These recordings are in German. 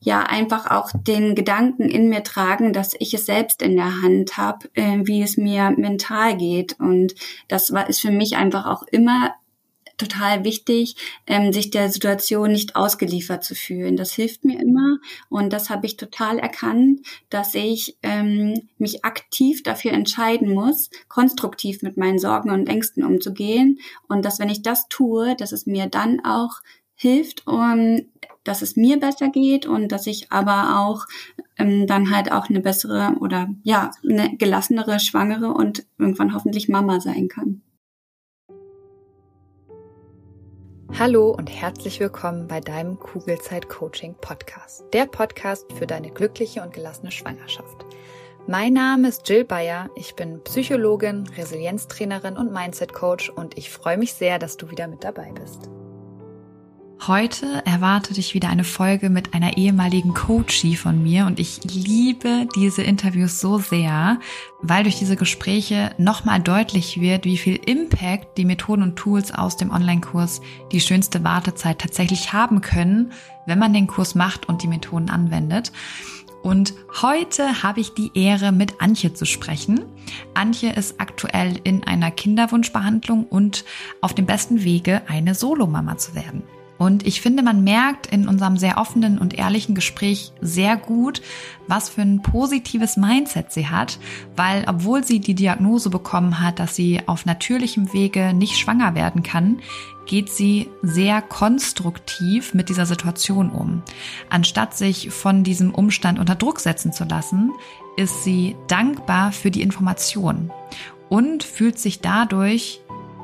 ja einfach auch den Gedanken in mir tragen, dass ich es selbst in der Hand habe, äh, wie es mir mental geht. Und das war ist für mich einfach auch immer total wichtig, ähm, sich der Situation nicht ausgeliefert zu fühlen. Das hilft mir immer und das habe ich total erkannt, dass ich ähm, mich aktiv dafür entscheiden muss, konstruktiv mit meinen Sorgen und Ängsten umzugehen und dass wenn ich das tue, dass es mir dann auch hilft, um, dass es mir besser geht und dass ich aber auch ähm, dann halt auch eine bessere oder ja eine gelassenere Schwangere und irgendwann hoffentlich Mama sein kann. Hallo und herzlich willkommen bei deinem Kugelzeit Coaching Podcast. Der Podcast für deine glückliche und gelassene Schwangerschaft. Mein Name ist Jill Bayer. Ich bin Psychologin, Resilienztrainerin und Mindset Coach und ich freue mich sehr, dass du wieder mit dabei bist. Heute erwartet dich wieder eine Folge mit einer ehemaligen Coachie von mir und ich liebe diese Interviews so sehr, weil durch diese Gespräche nochmal deutlich wird, wie viel Impact die Methoden und Tools aus dem Online-Kurs die schönste Wartezeit tatsächlich haben können, wenn man den Kurs macht und die Methoden anwendet. Und heute habe ich die Ehre, mit Antje zu sprechen. Antje ist aktuell in einer Kinderwunschbehandlung und auf dem besten Wege, eine Solomama zu werden. Und ich finde, man merkt in unserem sehr offenen und ehrlichen Gespräch sehr gut, was für ein positives Mindset sie hat, weil obwohl sie die Diagnose bekommen hat, dass sie auf natürlichem Wege nicht schwanger werden kann, geht sie sehr konstruktiv mit dieser Situation um. Anstatt sich von diesem Umstand unter Druck setzen zu lassen, ist sie dankbar für die Information und fühlt sich dadurch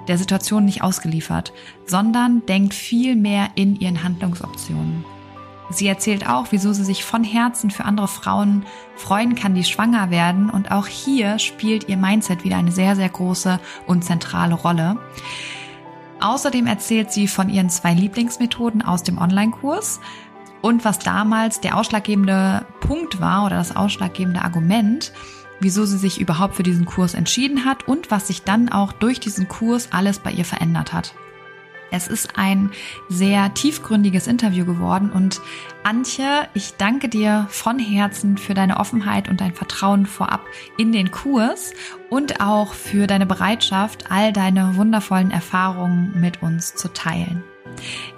der Situation nicht ausgeliefert, sondern denkt viel mehr in ihren Handlungsoptionen. Sie erzählt auch, wieso sie sich von Herzen für andere Frauen freuen kann, die schwanger werden. Und auch hier spielt ihr Mindset wieder eine sehr, sehr große und zentrale Rolle. Außerdem erzählt sie von ihren zwei Lieblingsmethoden aus dem Online-Kurs und was damals der ausschlaggebende Punkt war oder das ausschlaggebende Argument, wieso sie sich überhaupt für diesen Kurs entschieden hat und was sich dann auch durch diesen Kurs alles bei ihr verändert hat. Es ist ein sehr tiefgründiges Interview geworden und Antje, ich danke dir von Herzen für deine Offenheit und dein Vertrauen vorab in den Kurs und auch für deine Bereitschaft, all deine wundervollen Erfahrungen mit uns zu teilen.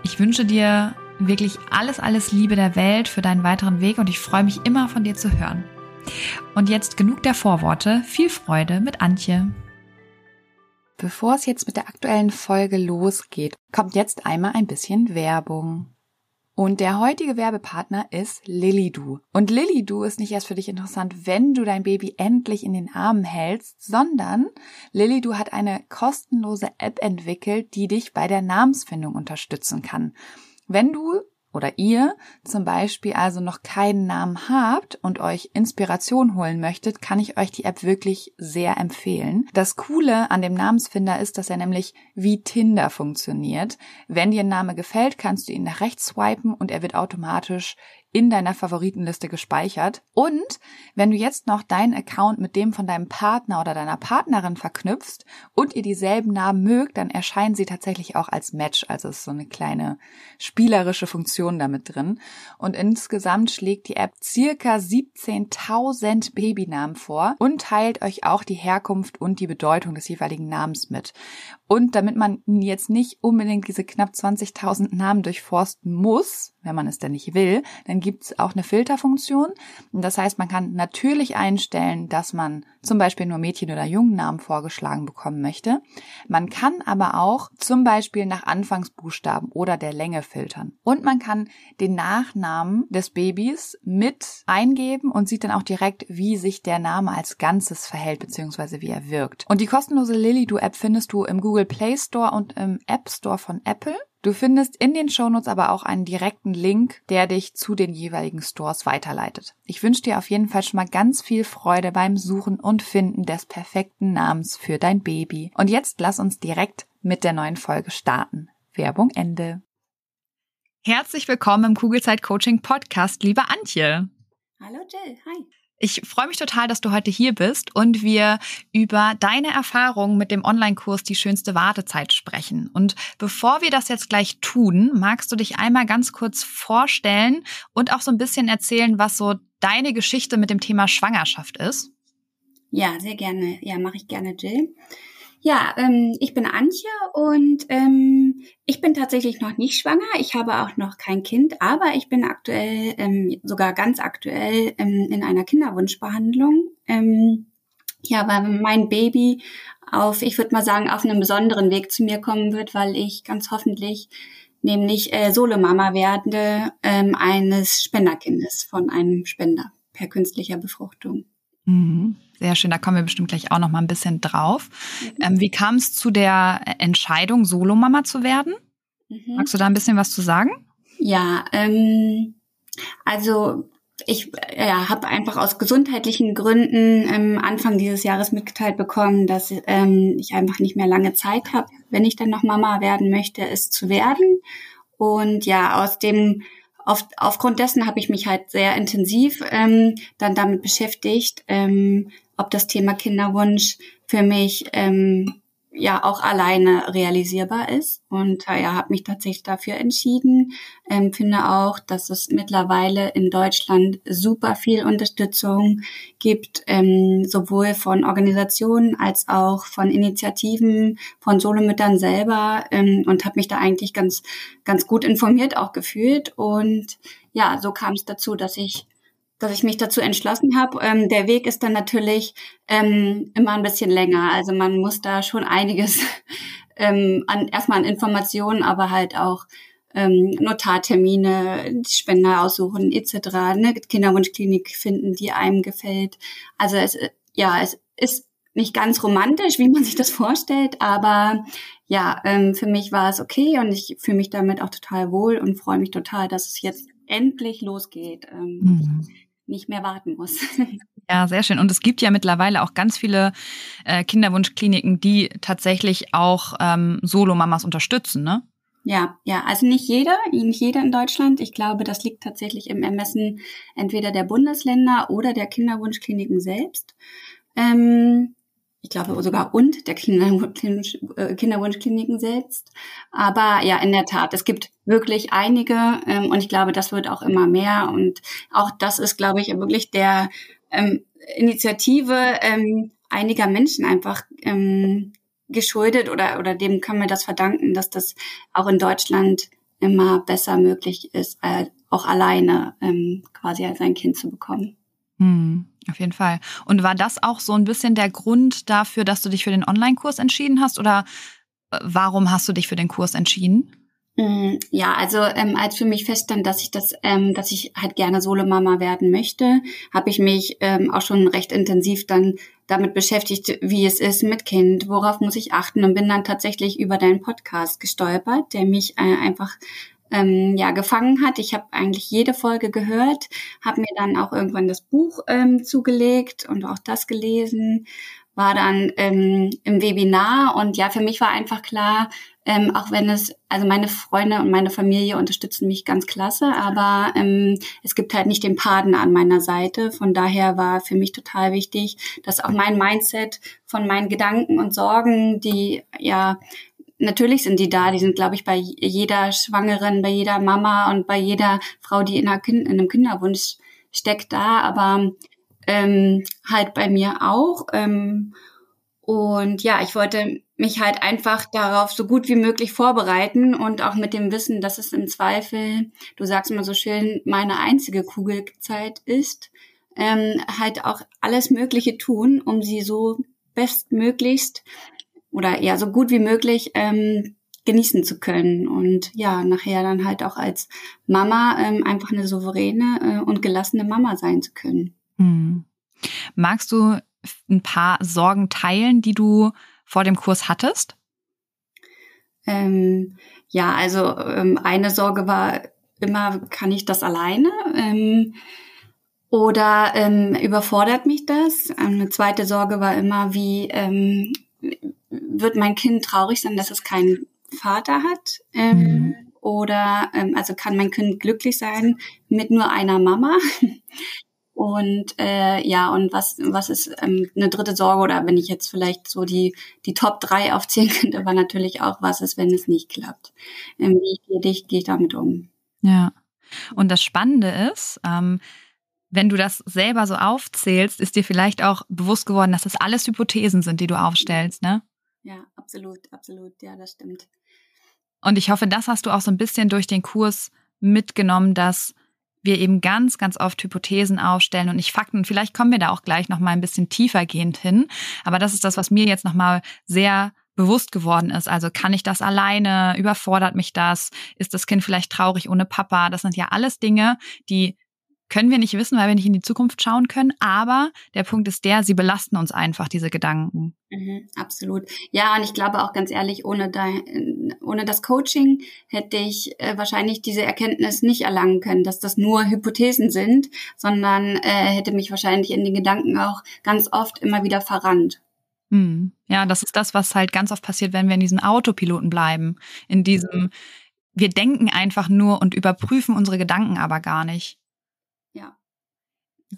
Ich wünsche dir wirklich alles, alles Liebe der Welt für deinen weiteren Weg und ich freue mich immer von dir zu hören. Und jetzt genug der Vorworte. Viel Freude mit Antje. Bevor es jetzt mit der aktuellen Folge losgeht, kommt jetzt einmal ein bisschen Werbung. Und der heutige Werbepartner ist Lilidu. Und Lilidu ist nicht erst für dich interessant, wenn du dein Baby endlich in den Armen hältst, sondern Lilidu hat eine kostenlose App entwickelt, die dich bei der Namensfindung unterstützen kann. Wenn du oder ihr zum Beispiel also noch keinen Namen habt und euch Inspiration holen möchtet, kann ich euch die App wirklich sehr empfehlen. Das Coole an dem Namensfinder ist, dass er nämlich wie Tinder funktioniert. Wenn dir ein Name gefällt, kannst du ihn nach rechts swipen und er wird automatisch in deiner Favoritenliste gespeichert. Und wenn du jetzt noch deinen Account mit dem von deinem Partner oder deiner Partnerin verknüpfst und ihr dieselben Namen mögt, dann erscheinen sie tatsächlich auch als Match. Also ist so eine kleine spielerische Funktion damit drin. Und insgesamt schlägt die App circa 17.000 Babynamen vor und teilt euch auch die Herkunft und die Bedeutung des jeweiligen Namens mit. Und damit man jetzt nicht unbedingt diese knapp 20.000 Namen durchforsten muss, wenn man es denn nicht will, dann gibt es auch eine Filterfunktion. Das heißt, man kann natürlich einstellen, dass man zum Beispiel nur Mädchen- oder Jungennamen vorgeschlagen bekommen möchte. Man kann aber auch zum Beispiel nach Anfangsbuchstaben oder der Länge filtern. Und man kann den Nachnamen des Babys mit eingeben und sieht dann auch direkt, wie sich der Name als Ganzes verhält bzw. wie er wirkt. Und die kostenlose Lilido-App findest du im Google Play Store und im App Store von Apple. Du findest in den Shownotes aber auch einen direkten Link, der dich zu den jeweiligen Stores weiterleitet. Ich wünsche dir auf jeden Fall schon mal ganz viel Freude beim Suchen und Finden des perfekten Namens für dein Baby. Und jetzt lass uns direkt mit der neuen Folge starten. Werbung Ende. Herzlich willkommen im Kugelzeit Coaching Podcast, liebe Antje. Hallo Jill, hi. Ich freue mich total, dass du heute hier bist und wir über deine Erfahrungen mit dem Online-Kurs Die schönste Wartezeit sprechen. Und bevor wir das jetzt gleich tun, magst du dich einmal ganz kurz vorstellen und auch so ein bisschen erzählen, was so deine Geschichte mit dem Thema Schwangerschaft ist? Ja, sehr gerne. Ja, mache ich gerne, Jill. Ja, ähm, ich bin Antje und ähm, ich bin tatsächlich noch nicht schwanger. Ich habe auch noch kein Kind, aber ich bin aktuell, ähm, sogar ganz aktuell ähm, in einer Kinderwunschbehandlung. Ähm, ja, weil mein Baby auf, ich würde mal sagen, auf einem besonderen Weg zu mir kommen wird, weil ich ganz hoffentlich nämlich äh, Solomama werde ähm, eines Spenderkindes von einem Spender per künstlicher Befruchtung. Mhm. Sehr schön, da kommen wir bestimmt gleich auch noch mal ein bisschen drauf. Ähm, wie kam es zu der Entscheidung, Solomama zu werden? Mhm. Magst du da ein bisschen was zu sagen? Ja, ähm, also ich ja, habe einfach aus gesundheitlichen Gründen ähm, Anfang dieses Jahres mitgeteilt bekommen, dass ähm, ich einfach nicht mehr lange Zeit habe, wenn ich dann noch Mama werden möchte, es zu werden. Und ja, aus dem auf, aufgrund dessen habe ich mich halt sehr intensiv ähm, dann damit beschäftigt, ähm, ob das Thema Kinderwunsch für mich ähm, ja auch alleine realisierbar ist. Und äh, ja, habe mich tatsächlich dafür entschieden. Ähm, finde auch, dass es mittlerweile in Deutschland super viel Unterstützung gibt, ähm, sowohl von Organisationen als auch von Initiativen, von Solomüttern selber. Ähm, und habe mich da eigentlich ganz ganz gut informiert auch gefühlt. Und ja, so kam es dazu, dass ich dass ich mich dazu entschlossen habe. Ähm, der Weg ist dann natürlich ähm, immer ein bisschen länger. Also man muss da schon einiges ähm, an erstmal an Informationen, aber halt auch ähm, Notartermine, Spender aussuchen etc. Ne? Kinderwunschklinik finden, die einem gefällt. Also es ja es ist nicht ganz romantisch, wie man sich das vorstellt, aber ja, ähm, für mich war es okay und ich fühle mich damit auch total wohl und freue mich total, dass es jetzt endlich losgeht. Ähm, mhm nicht mehr warten muss. Ja, sehr schön. Und es gibt ja mittlerweile auch ganz viele äh, Kinderwunschkliniken, die tatsächlich auch ähm, Solo-Mamas unterstützen, ne? Ja, ja, also nicht jeder, nicht jeder in Deutschland. Ich glaube, das liegt tatsächlich im Ermessen entweder der Bundesländer oder der Kinderwunschkliniken selbst. Ähm, ich glaube sogar und der äh, Kinderwunschkliniken selbst. Aber ja, in der Tat, es gibt wirklich einige ähm, und ich glaube, das wird auch immer mehr. Und auch das ist, glaube ich, wirklich der ähm, Initiative ähm, einiger Menschen einfach ähm, geschuldet oder, oder dem können wir das verdanken, dass das auch in Deutschland immer besser möglich ist, äh, auch alleine ähm, quasi als ein Kind zu bekommen. Hm. Auf jeden Fall. Und war das auch so ein bisschen der Grund dafür, dass du dich für den Online-Kurs entschieden hast oder äh, warum hast du dich für den Kurs entschieden? Mm, ja, also ähm, als für mich feststand, dass ich das, ähm, dass ich halt gerne Solo-Mama werden möchte, habe ich mich ähm, auch schon recht intensiv dann damit beschäftigt, wie es ist mit Kind, worauf muss ich achten und bin dann tatsächlich über deinen Podcast gestolpert, der mich äh, einfach ähm, ja gefangen hat. Ich habe eigentlich jede Folge gehört, habe mir dann auch irgendwann das Buch ähm, zugelegt und auch das gelesen, war dann ähm, im Webinar und ja, für mich war einfach klar, ähm, auch wenn es, also meine Freunde und meine Familie unterstützen mich ganz klasse, aber ähm, es gibt halt nicht den Partner an meiner Seite. Von daher war für mich total wichtig, dass auch mein Mindset von meinen Gedanken und Sorgen, die ja natürlich sind die da. Die sind, glaube ich, bei jeder Schwangeren, bei jeder Mama und bei jeder Frau, die in, kind, in einem Kinderwunsch steckt, da. Aber ähm, halt bei mir auch. Ähm, und ja, ich wollte mich halt einfach darauf so gut wie möglich vorbereiten und auch mit dem Wissen, dass es im Zweifel, du sagst immer so schön, meine einzige Kugelzeit ist, ähm, halt auch alles Mögliche tun, um sie so bestmöglichst oder ja so gut wie möglich ähm, genießen zu können und ja nachher dann halt auch als Mama ähm, einfach eine souveräne äh, und gelassene Mama sein zu können. Hm. Magst du ein paar Sorgen teilen, die du vor dem Kurs hattest? Ähm, ja, also ähm, eine Sorge war immer, kann ich das alleine? Ähm, oder ähm, überfordert mich das? Eine zweite Sorge war immer, wie ähm, wird mein Kind traurig sein, dass es keinen Vater hat? Ähm, mhm. Oder ähm, also kann mein Kind glücklich sein mit nur einer Mama? Und äh, ja, und was, was ist ähm, eine dritte Sorge oder wenn ich jetzt vielleicht so die, die Top drei aufzählen könnte, war natürlich auch, was ist, wenn es nicht klappt. Ähm, wie gehe ich, geh ich damit um? Ja. Und das Spannende ist, ähm, wenn du das selber so aufzählst, ist dir vielleicht auch bewusst geworden, dass das alles Hypothesen sind, die du aufstellst, ne? Ja, absolut, absolut. Ja, das stimmt. Und ich hoffe, das hast du auch so ein bisschen durch den Kurs mitgenommen, dass wir eben ganz, ganz oft Hypothesen aufstellen und nicht Fakten. Vielleicht kommen wir da auch gleich noch mal ein bisschen tiefergehend hin. Aber das ist das, was mir jetzt noch mal sehr bewusst geworden ist. Also kann ich das alleine? Überfordert mich das? Ist das Kind vielleicht traurig ohne Papa? Das sind ja alles Dinge, die können wir nicht wissen, weil wir nicht in die Zukunft schauen können. Aber der Punkt ist der, sie belasten uns einfach, diese Gedanken. Mhm, absolut. Ja, und ich glaube auch ganz ehrlich, ohne, da, ohne das Coaching hätte ich äh, wahrscheinlich diese Erkenntnis nicht erlangen können, dass das nur Hypothesen sind, sondern äh, hätte mich wahrscheinlich in den Gedanken auch ganz oft immer wieder verrannt. Hm. Ja, das ist das, was halt ganz oft passiert, wenn wir in diesen Autopiloten bleiben. In diesem, wir denken einfach nur und überprüfen unsere Gedanken aber gar nicht.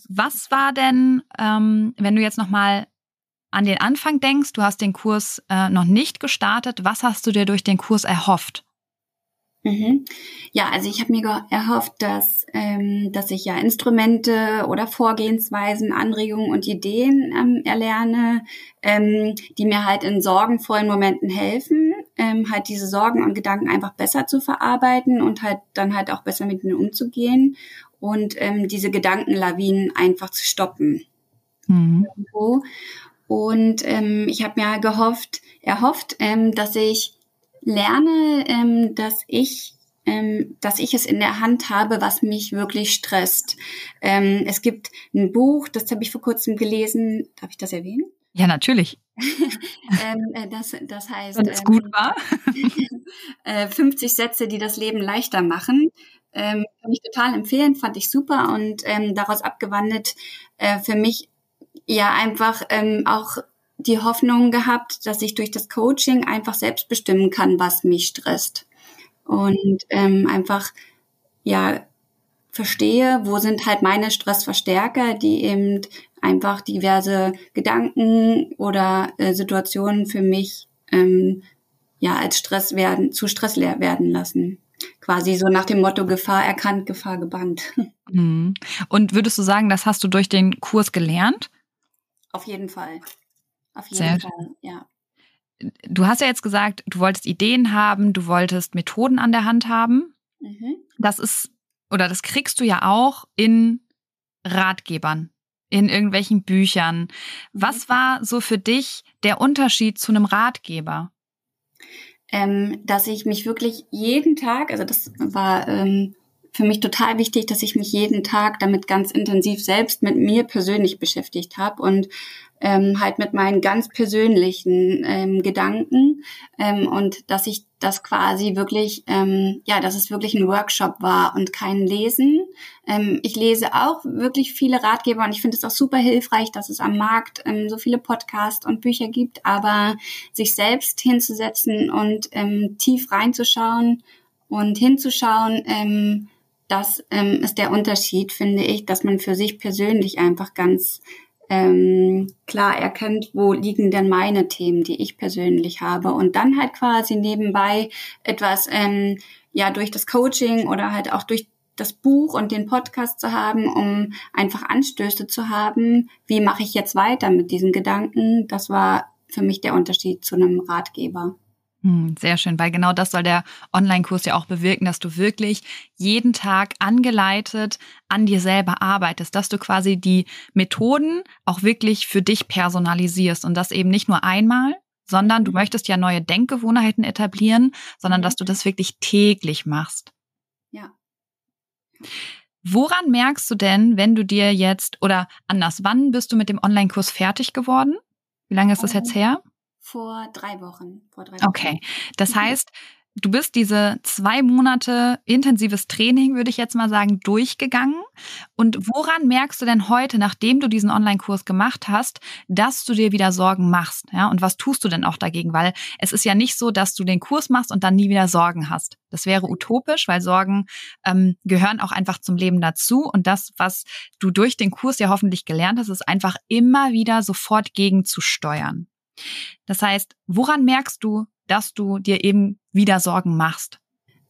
Was war denn, ähm, wenn du jetzt nochmal an den Anfang denkst, du hast den Kurs äh, noch nicht gestartet, was hast du dir durch den Kurs erhofft? Mhm. Ja, also ich habe mir erhofft, dass, ähm, dass ich ja Instrumente oder Vorgehensweisen, Anregungen und Ideen ähm, erlerne, ähm, die mir halt in sorgenvollen Momenten helfen, ähm, halt diese Sorgen und Gedanken einfach besser zu verarbeiten und halt dann halt auch besser mit ihnen umzugehen und ähm, diese Gedankenlawinen einfach zu stoppen. Mhm. Und ähm, ich habe mir gehofft, erhofft, ähm, dass ich lerne, ähm, dass ich ähm, dass ich es in der Hand habe, was mich wirklich stresst. Ähm, es gibt ein Buch, das habe ich vor kurzem gelesen. Darf ich das erwähnen? Ja, natürlich. ähm, äh, das, das heißt, Wenn es gut war. äh, 50 Sätze, die das Leben leichter machen. Ähm, kann ich total empfehlen, fand ich super und ähm, daraus abgewandelt äh, für mich ja einfach ähm, auch die Hoffnung gehabt, dass ich durch das Coaching einfach selbst bestimmen kann, was mich stresst. Und ähm, einfach ja verstehe, wo sind halt meine Stressverstärker, die eben einfach diverse Gedanken oder äh, Situationen für mich ähm, ja als Stress werden, zu Stress werden lassen quasi so nach dem Motto Gefahr erkannt, Gefahr gebannt. Mhm. Und würdest du sagen, das hast du durch den Kurs gelernt? Auf jeden Fall. Auf jeden Sehr Fall, ja. Du hast ja jetzt gesagt, du wolltest Ideen haben, du wolltest Methoden an der Hand haben. Mhm. Das ist, oder das kriegst du ja auch in Ratgebern, in irgendwelchen Büchern. Was mhm. war so für dich der Unterschied zu einem Ratgeber? Ähm, dass ich mich wirklich jeden Tag, also das war ähm, für mich total wichtig, dass ich mich jeden Tag damit ganz intensiv selbst mit mir persönlich beschäftigt habe und ähm, halt mit meinen ganz persönlichen ähm, Gedanken ähm, und dass ich das quasi wirklich, ähm, ja, dass es wirklich ein Workshop war und kein Lesen. Ähm, ich lese auch wirklich viele Ratgeber und ich finde es auch super hilfreich, dass es am Markt ähm, so viele Podcasts und Bücher gibt, aber sich selbst hinzusetzen und ähm, tief reinzuschauen und hinzuschauen, ähm, das ähm, ist der Unterschied, finde ich, dass man für sich persönlich einfach ganz ähm, klar erkennt, wo liegen denn meine Themen, die ich persönlich habe. Und dann halt quasi nebenbei etwas ähm, ja durch das Coaching oder halt auch durch das Buch und den Podcast zu haben, um einfach Anstöße zu haben, wie mache ich jetzt weiter mit diesen Gedanken, das war für mich der Unterschied zu einem Ratgeber. Hm, sehr schön, weil genau das soll der Online-Kurs ja auch bewirken, dass du wirklich jeden Tag angeleitet an dir selber arbeitest, dass du quasi die Methoden auch wirklich für dich personalisierst und das eben nicht nur einmal, sondern du mhm. möchtest ja neue Denkgewohnheiten etablieren, sondern dass du das wirklich täglich machst. Ja. Woran merkst du denn, wenn du dir jetzt oder anders, wann bist du mit dem Online-Kurs fertig geworden? Wie lange ist das jetzt ähm, her? Vor drei Wochen. Vor drei Wochen. Okay. Das heißt, du bist diese zwei Monate intensives Training, würde ich jetzt mal sagen, durchgegangen. Und woran merkst du denn heute, nachdem du diesen Online-Kurs gemacht hast, dass du dir wieder Sorgen machst? Ja, und was tust du denn auch dagegen? Weil es ist ja nicht so, dass du den Kurs machst und dann nie wieder Sorgen hast. Das wäre utopisch, weil Sorgen ähm, gehören auch einfach zum Leben dazu. Und das, was du durch den Kurs ja hoffentlich gelernt hast, ist einfach immer wieder sofort gegenzusteuern. Das heißt, woran merkst du, dass du dir eben wieder Sorgen machst?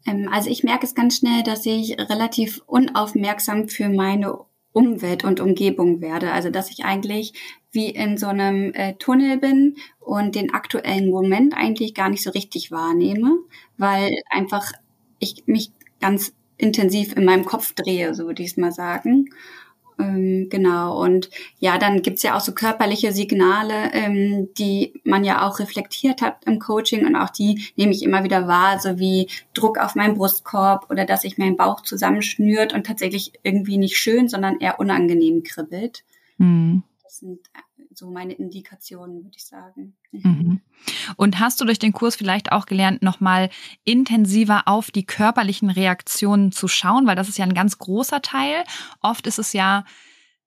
Ähm, also ich merke es ganz schnell, dass ich relativ unaufmerksam für meine Umwelt und Umgebung werde. Also dass ich eigentlich wie in so einem äh, Tunnel bin und den aktuellen Moment eigentlich gar nicht so richtig wahrnehme, weil einfach ich mich ganz intensiv in meinem Kopf drehe, so würde ich es mal sagen. Ähm, genau, und ja, dann gibt's ja auch so körperliche Signale, ähm, die man ja auch reflektiert hat im Coaching und auch die nehme ich immer wieder wahr, so wie Druck auf meinem Brustkorb oder dass sich mein Bauch zusammenschnürt und tatsächlich irgendwie nicht schön, sondern eher unangenehm kribbelt. Mhm. Das sind so meine Indikationen, würde ich sagen. Mhm. mhm. Und hast du durch den Kurs vielleicht auch gelernt, nochmal intensiver auf die körperlichen Reaktionen zu schauen? Weil das ist ja ein ganz großer Teil. Oft ist es ja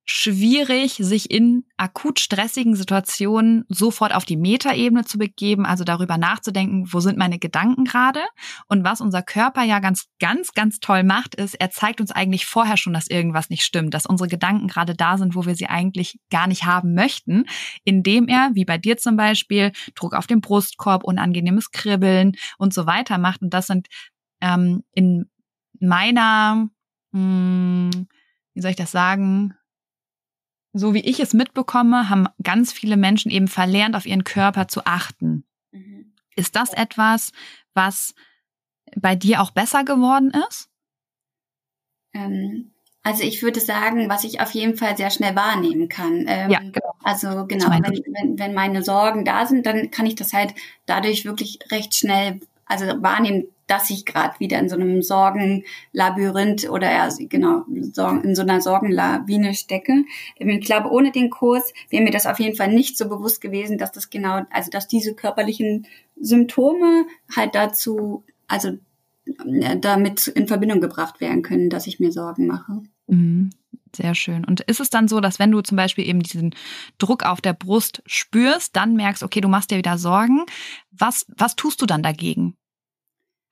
schwierig, sich in akut stressigen Situationen sofort auf die Metaebene zu begeben, also darüber nachzudenken, wo sind meine Gedanken gerade. Und was unser Körper ja ganz, ganz, ganz toll macht, ist, er zeigt uns eigentlich vorher schon, dass irgendwas nicht stimmt, dass unsere Gedanken gerade da sind, wo wir sie eigentlich gar nicht haben möchten, indem er, wie bei dir zum Beispiel, Druck auf den Brustkorb, unangenehmes Kribbeln und so weiter macht. Und das sind ähm, in meiner, mh, hm, wie soll ich das sagen, so wie ich es mitbekomme, haben ganz viele Menschen eben verlernt, auf ihren Körper zu achten. Mhm. Ist das etwas, was bei dir auch besser geworden ist? Ähm, also ich würde sagen, was ich auf jeden Fall sehr schnell wahrnehmen kann. Ähm, ja, genau. Also genau, wenn, wenn, wenn meine Sorgen da sind, dann kann ich das halt dadurch wirklich recht schnell also wahrnehmen, dass ich gerade wieder in so einem Sorgenlabyrinth oder ja, genau in so einer Sorgenlawine stecke. Ich glaube, ohne den Kurs wäre mir das auf jeden Fall nicht so bewusst gewesen, dass das genau, also dass diese körperlichen Symptome halt dazu, also äh, damit in Verbindung gebracht werden können, dass ich mir Sorgen mache. Mhm. Sehr schön. Und ist es dann so, dass wenn du zum Beispiel eben diesen Druck auf der Brust spürst, dann merkst, okay, du machst dir wieder Sorgen. Was, was tust du dann dagegen?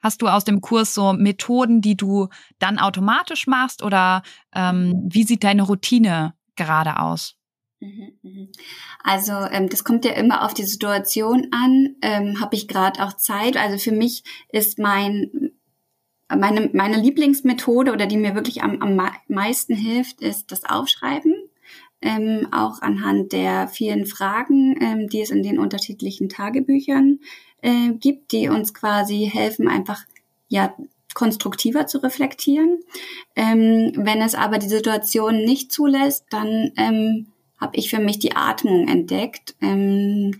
Hast du aus dem Kurs so Methoden, die du dann automatisch machst oder ähm, wie sieht deine Routine gerade aus? Mhm, mhm. Also ähm, das kommt ja immer auf die Situation an. Ähm, Habe ich gerade auch Zeit? Also für mich ist mein meine, meine Lieblingsmethode oder die mir wirklich am, am meisten hilft, ist das Aufschreiben. Ähm, auch anhand der vielen Fragen, ähm, die es in den unterschiedlichen Tagebüchern äh, gibt, die uns quasi helfen, einfach ja konstruktiver zu reflektieren. Ähm, wenn es aber die Situation nicht zulässt, dann ähm, habe ich für mich die Atmung entdeckt, ähm,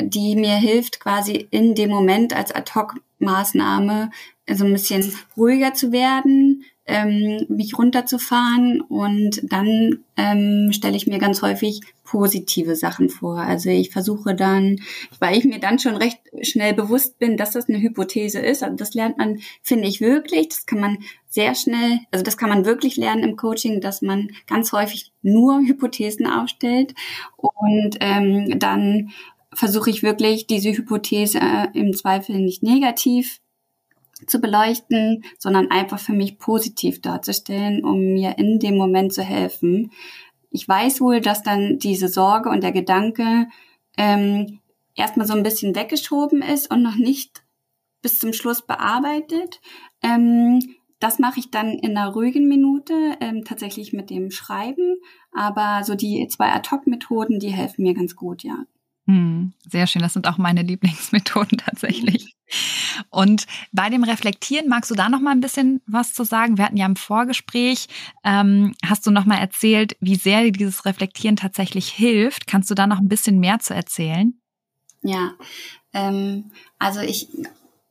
die mir hilft, quasi in dem Moment als Ad-Hoc-Maßnahme so ein bisschen ruhiger zu werden, ähm, mich runterzufahren und dann ähm, stelle ich mir ganz häufig positive Sachen vor. Also ich versuche dann, weil ich mir dann schon recht schnell bewusst bin, dass das eine Hypothese ist. Also das lernt man, finde ich wirklich. Das kann man sehr schnell, also das kann man wirklich lernen im Coaching, dass man ganz häufig nur Hypothesen aufstellt und ähm, dann versuche ich wirklich diese Hypothese äh, im Zweifel nicht negativ zu beleuchten, sondern einfach für mich positiv darzustellen, um mir in dem Moment zu helfen. Ich weiß wohl, dass dann diese Sorge und der Gedanke ähm, erstmal so ein bisschen weggeschoben ist und noch nicht bis zum Schluss bearbeitet. Ähm, das mache ich dann in einer ruhigen Minute, ähm, tatsächlich mit dem Schreiben. Aber so die zwei Ad-Hoc-Methoden, die helfen mir ganz gut, ja. Hm, sehr schön. Das sind auch meine Lieblingsmethoden tatsächlich. Und bei dem Reflektieren magst du da noch mal ein bisschen was zu sagen? Wir hatten ja im Vorgespräch, ähm, hast du noch mal erzählt, wie sehr dir dieses Reflektieren tatsächlich hilft. Kannst du da noch ein bisschen mehr zu erzählen? Ja, ähm, also ich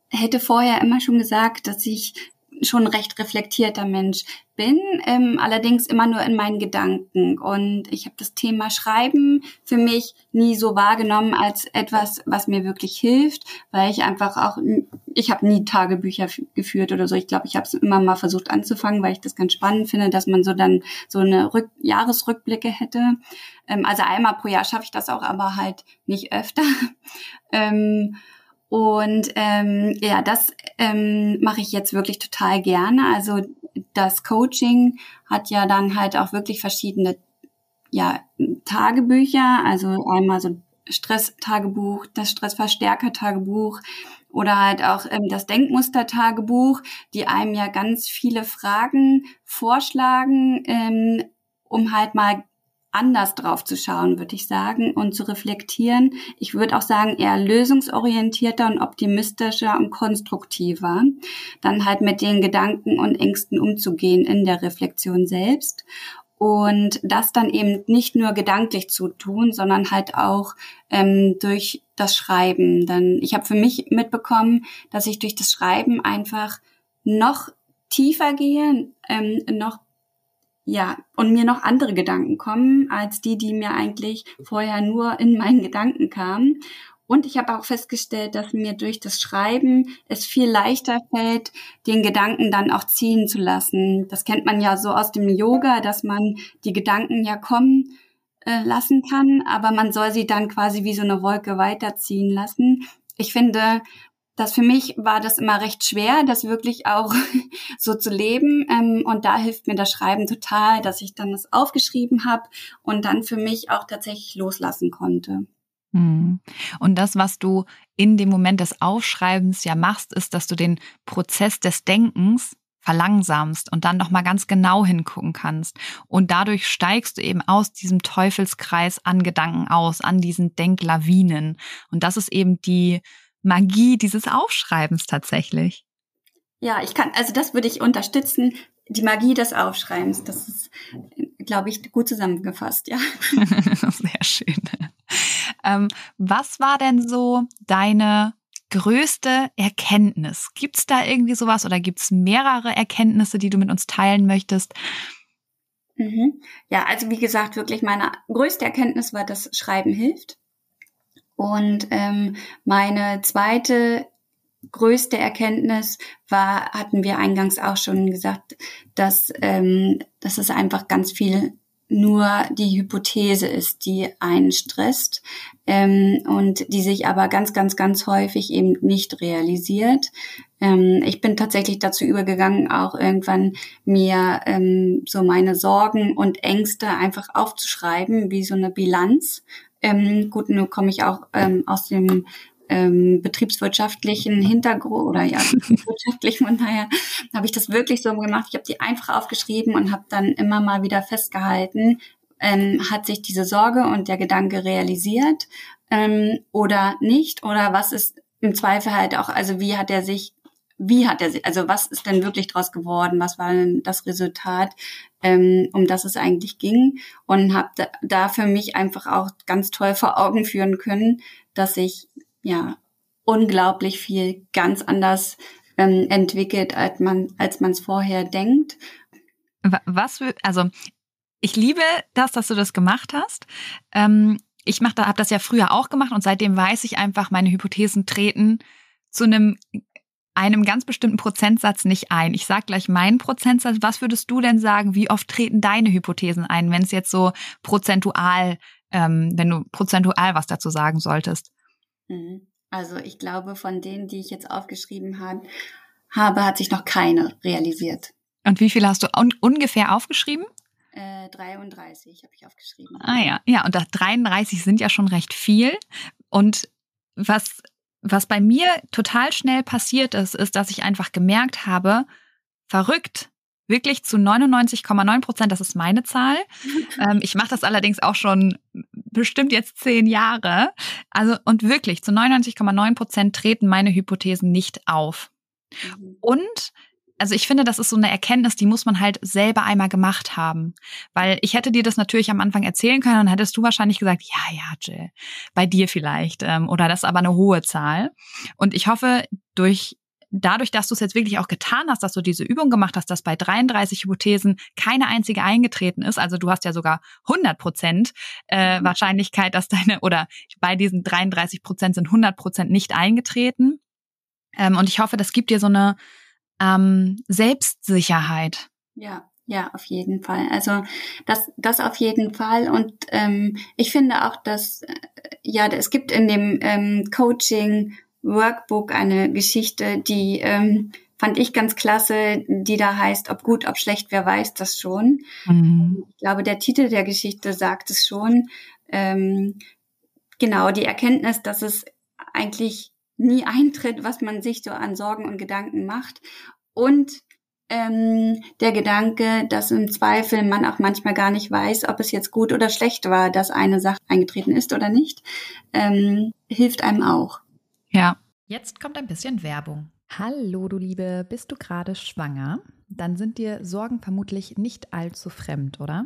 hätte vorher immer schon gesagt, dass ich schon recht reflektierter Mensch bin, ähm, allerdings immer nur in meinen Gedanken. Und ich habe das Thema Schreiben für mich nie so wahrgenommen als etwas, was mir wirklich hilft, weil ich einfach auch, ich habe nie Tagebücher geführt oder so. Ich glaube, ich habe es immer mal versucht anzufangen, weil ich das ganz spannend finde, dass man so dann so eine Rück Jahresrückblicke hätte. Ähm, also einmal pro Jahr schaffe ich das auch, aber halt nicht öfter. ähm, und ähm, ja, das ähm, mache ich jetzt wirklich total gerne. Also das Coaching hat ja dann halt auch wirklich verschiedene ja, Tagebücher, also einmal so Stress-Tagebuch, das Stressverstärker-Tagebuch oder halt auch ähm, das Denkmuster-Tagebuch, die einem ja ganz viele Fragen vorschlagen, ähm, um halt mal anders drauf zu schauen, würde ich sagen, und zu reflektieren. Ich würde auch sagen, eher lösungsorientierter und optimistischer und konstruktiver. Dann halt mit den Gedanken und Ängsten umzugehen in der Reflexion selbst. Und das dann eben nicht nur gedanklich zu tun, sondern halt auch ähm, durch das Schreiben. Denn ich habe für mich mitbekommen, dass ich durch das Schreiben einfach noch tiefer gehe, ähm, noch ja, und mir noch andere Gedanken kommen, als die, die mir eigentlich vorher nur in meinen Gedanken kamen. Und ich habe auch festgestellt, dass mir durch das Schreiben es viel leichter fällt, den Gedanken dann auch ziehen zu lassen. Das kennt man ja so aus dem Yoga, dass man die Gedanken ja kommen äh, lassen kann, aber man soll sie dann quasi wie so eine Wolke weiterziehen lassen. Ich finde, das für mich war das immer recht schwer, das wirklich auch so zu leben. Ähm, und da hilft mir das Schreiben total, dass ich dann das aufgeschrieben habe und dann für mich auch tatsächlich loslassen konnte. Hm. Und das, was du in dem Moment des Aufschreibens ja machst, ist, dass du den Prozess des Denkens verlangsamst und dann noch mal ganz genau hingucken kannst und dadurch steigst du eben aus diesem Teufelskreis an Gedanken aus, an diesen Denklawinen und das ist eben die Magie dieses Aufschreibens tatsächlich. Ja, ich kann, also das würde ich unterstützen. Die Magie des Aufschreibens, das ist, glaube ich, gut zusammengefasst, ja. Sehr schön. Ähm, was war denn so deine größte Erkenntnis? Gibt es da irgendwie sowas oder gibt es mehrere Erkenntnisse, die du mit uns teilen möchtest? Mhm. Ja, also wie gesagt, wirklich meine größte Erkenntnis war, dass Schreiben hilft. Und ähm, meine zweite größte Erkenntnis war, hatten wir eingangs auch schon gesagt, dass, ähm, dass es einfach ganz viel nur die Hypothese ist, die einen stresst ähm, und die sich aber ganz, ganz, ganz häufig eben nicht realisiert. Ähm, ich bin tatsächlich dazu übergegangen, auch irgendwann mir ähm, so meine Sorgen und Ängste einfach aufzuschreiben, wie so eine Bilanz ähm, gut, nun komme ich auch ähm, aus dem ähm, betriebswirtschaftlichen Hintergrund oder ja, wirtschaftlich von daher habe ich das wirklich so gemacht. Ich habe die einfach aufgeschrieben und habe dann immer mal wieder festgehalten, ähm, hat sich diese Sorge und der Gedanke realisiert ähm, oder nicht? Oder was ist im Zweifel halt auch, also wie hat er sich wie hat er sich, also was ist denn wirklich draus geworden, was war denn das Resultat, ähm, um das es eigentlich ging und habe da, da für mich einfach auch ganz toll vor Augen führen können, dass ich ja unglaublich viel ganz anders ähm, entwickelt, als man als man es vorher denkt. Was, also ich liebe das, dass du das gemacht hast. Ähm, ich mach, habe das ja früher auch gemacht und seitdem weiß ich einfach, meine Hypothesen treten zu einem einem ganz bestimmten Prozentsatz nicht ein. Ich sage gleich meinen Prozentsatz. Was würdest du denn sagen, wie oft treten deine Hypothesen ein, wenn es jetzt so prozentual, ähm, wenn du prozentual was dazu sagen solltest? Mhm. Also ich glaube, von denen, die ich jetzt aufgeschrieben habe, habe hat sich noch keine realisiert. Und wie viele hast du un ungefähr aufgeschrieben? Äh, 33 habe ich aufgeschrieben. Ah ja, ja, und das 33 sind ja schon recht viel. Und was was bei mir total schnell passiert ist, ist, dass ich einfach gemerkt habe, verrückt, wirklich zu 99,9 Prozent, das ist meine Zahl. ähm, ich mache das allerdings auch schon bestimmt jetzt zehn Jahre. Also und wirklich zu 99,9 Prozent treten meine Hypothesen nicht auf. Mhm. Und also ich finde, das ist so eine Erkenntnis, die muss man halt selber einmal gemacht haben. Weil ich hätte dir das natürlich am Anfang erzählen können und hättest du wahrscheinlich gesagt, ja, ja, Jill, bei dir vielleicht. Ähm, oder das ist aber eine hohe Zahl. Und ich hoffe, durch dadurch, dass du es jetzt wirklich auch getan hast, dass du diese Übung gemacht hast, dass bei 33 Hypothesen keine einzige eingetreten ist, also du hast ja sogar 100 Prozent äh, mhm. Wahrscheinlichkeit, dass deine, oder bei diesen 33 Prozent sind 100 Prozent nicht eingetreten. Ähm, und ich hoffe, das gibt dir so eine ähm, Selbstsicherheit. Ja, ja, auf jeden Fall. Also das, das auf jeden Fall. Und ähm, ich finde auch, dass äh, ja, es gibt in dem ähm, Coaching Workbook eine Geschichte, die ähm, fand ich ganz klasse, die da heißt, ob gut, ob schlecht, wer weiß das schon. Mhm. Ich glaube, der Titel der Geschichte sagt es schon. Ähm, genau, die Erkenntnis, dass es eigentlich nie eintritt, was man sich so an Sorgen und Gedanken macht. Und ähm, der Gedanke, dass im Zweifel man auch manchmal gar nicht weiß, ob es jetzt gut oder schlecht war, dass eine Sache eingetreten ist oder nicht, ähm, hilft einem auch. Ja. Jetzt kommt ein bisschen Werbung. Hallo, du Liebe, bist du gerade schwanger? Dann sind dir Sorgen vermutlich nicht allzu fremd, oder?